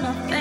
my face.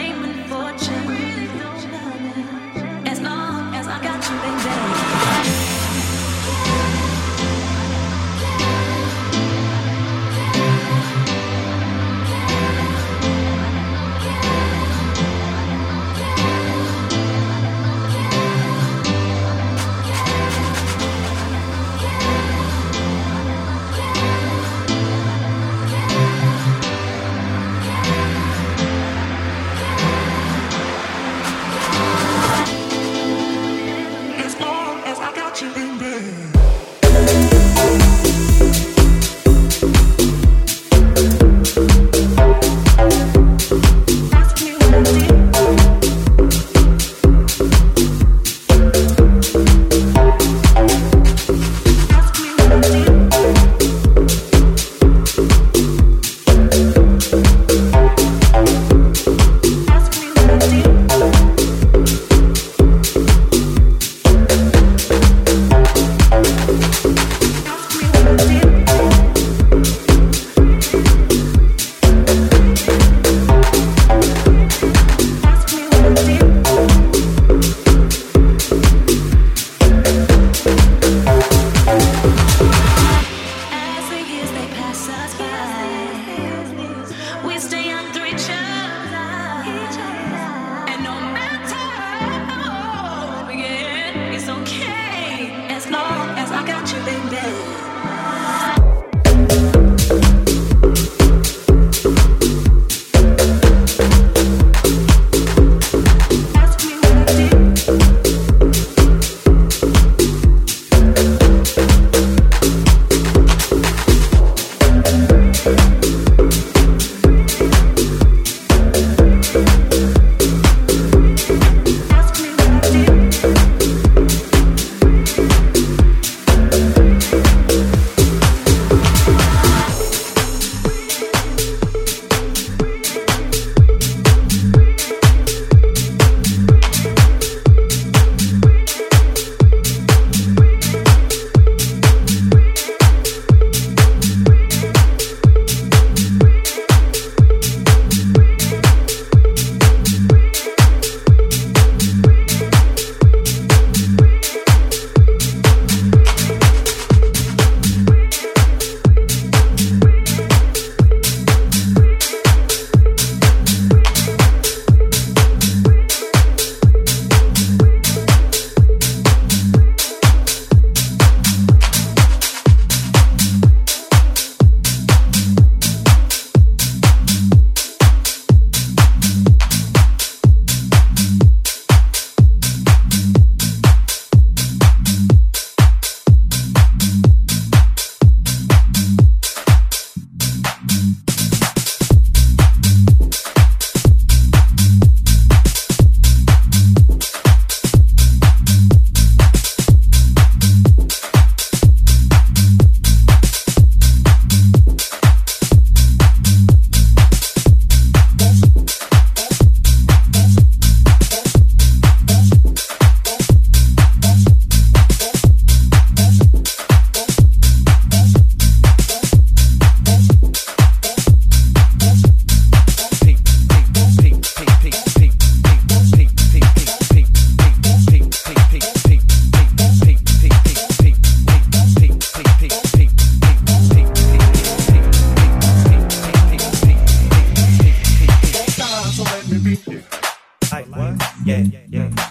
Mm-hmm. yeah, yeah.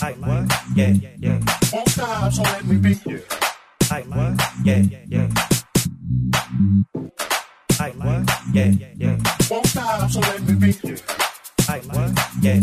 I what? Yeah, yeah. On time, so let me be. Yeah. I what? Yeah, yeah. I what? Yeah, yeah. On time, so let me be. Yeah. I what? Yeah.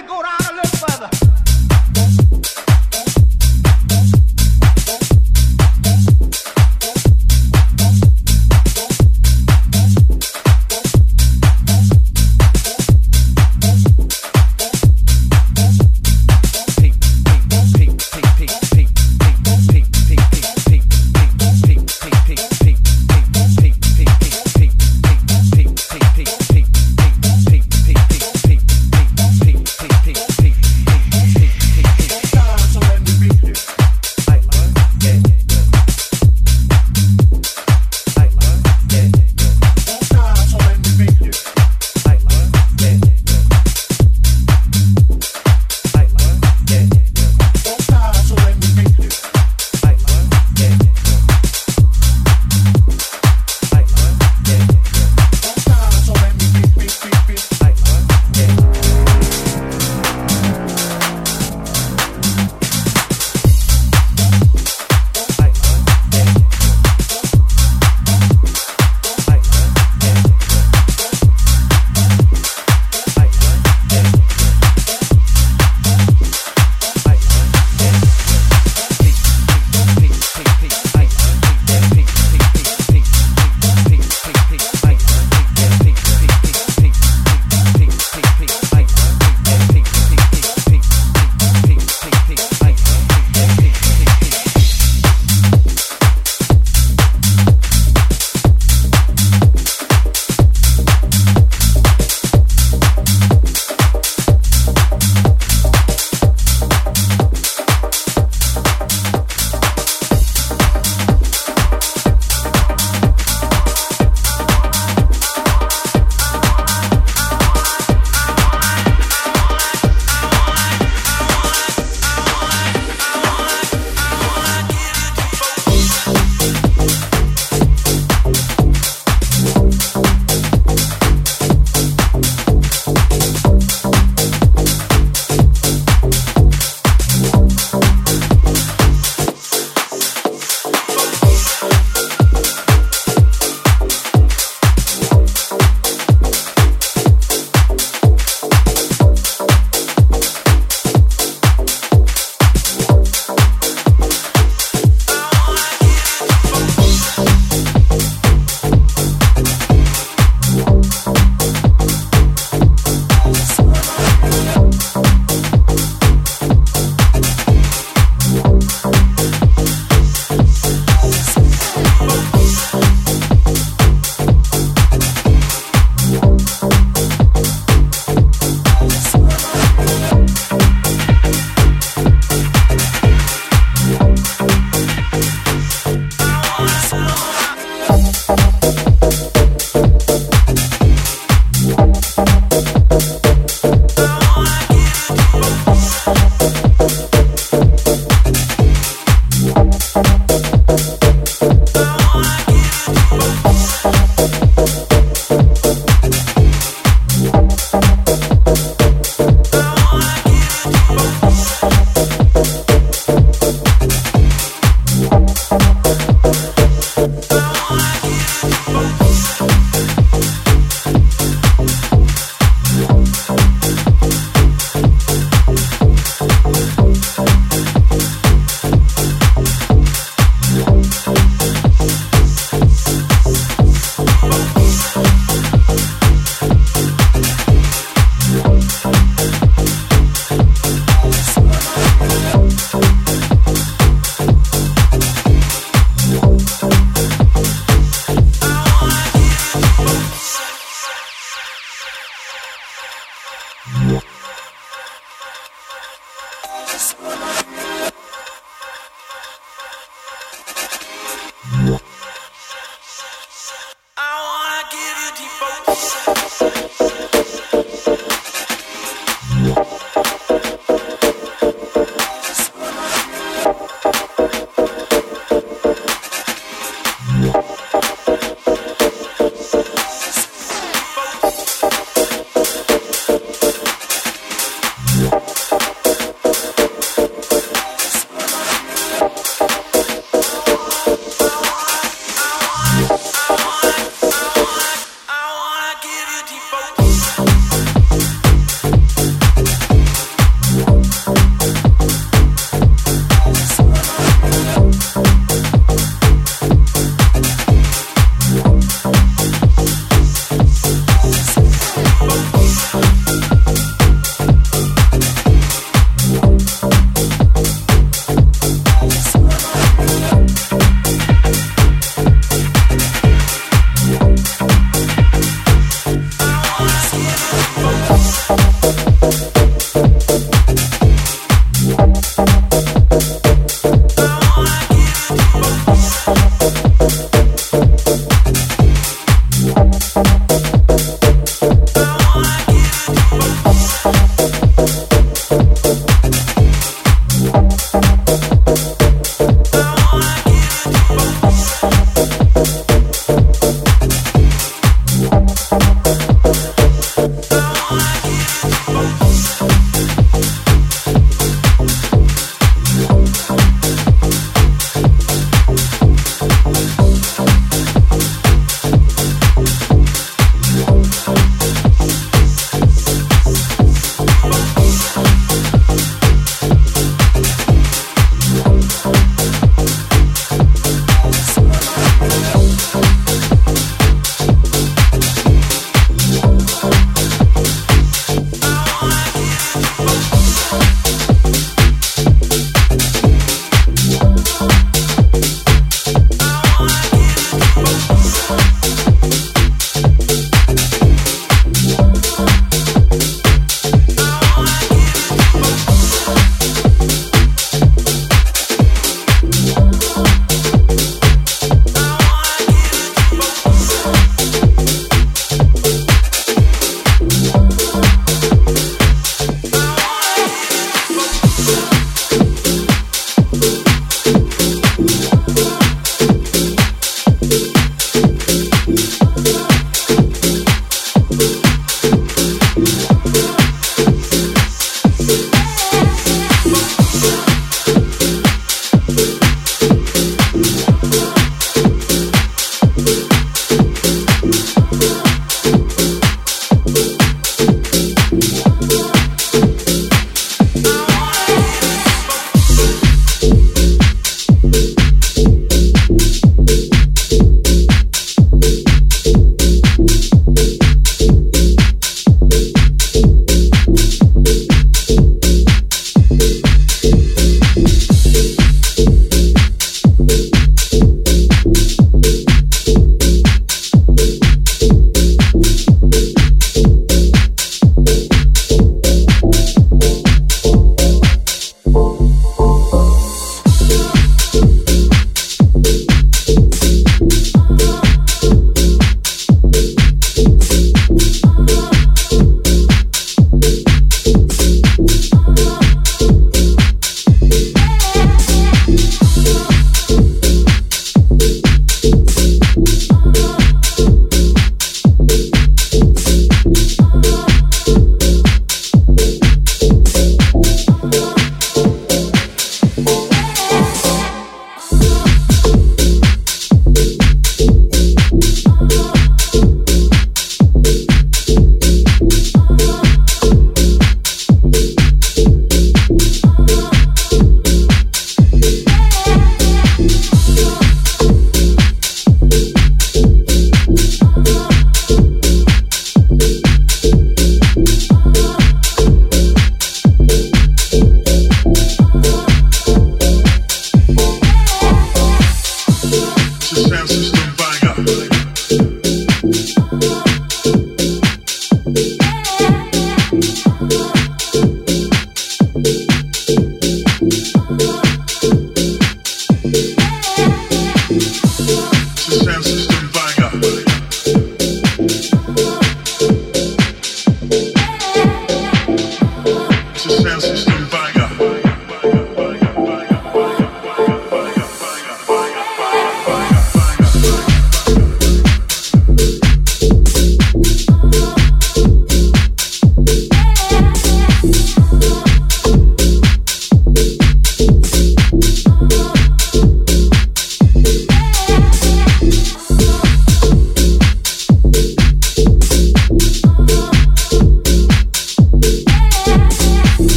me go down.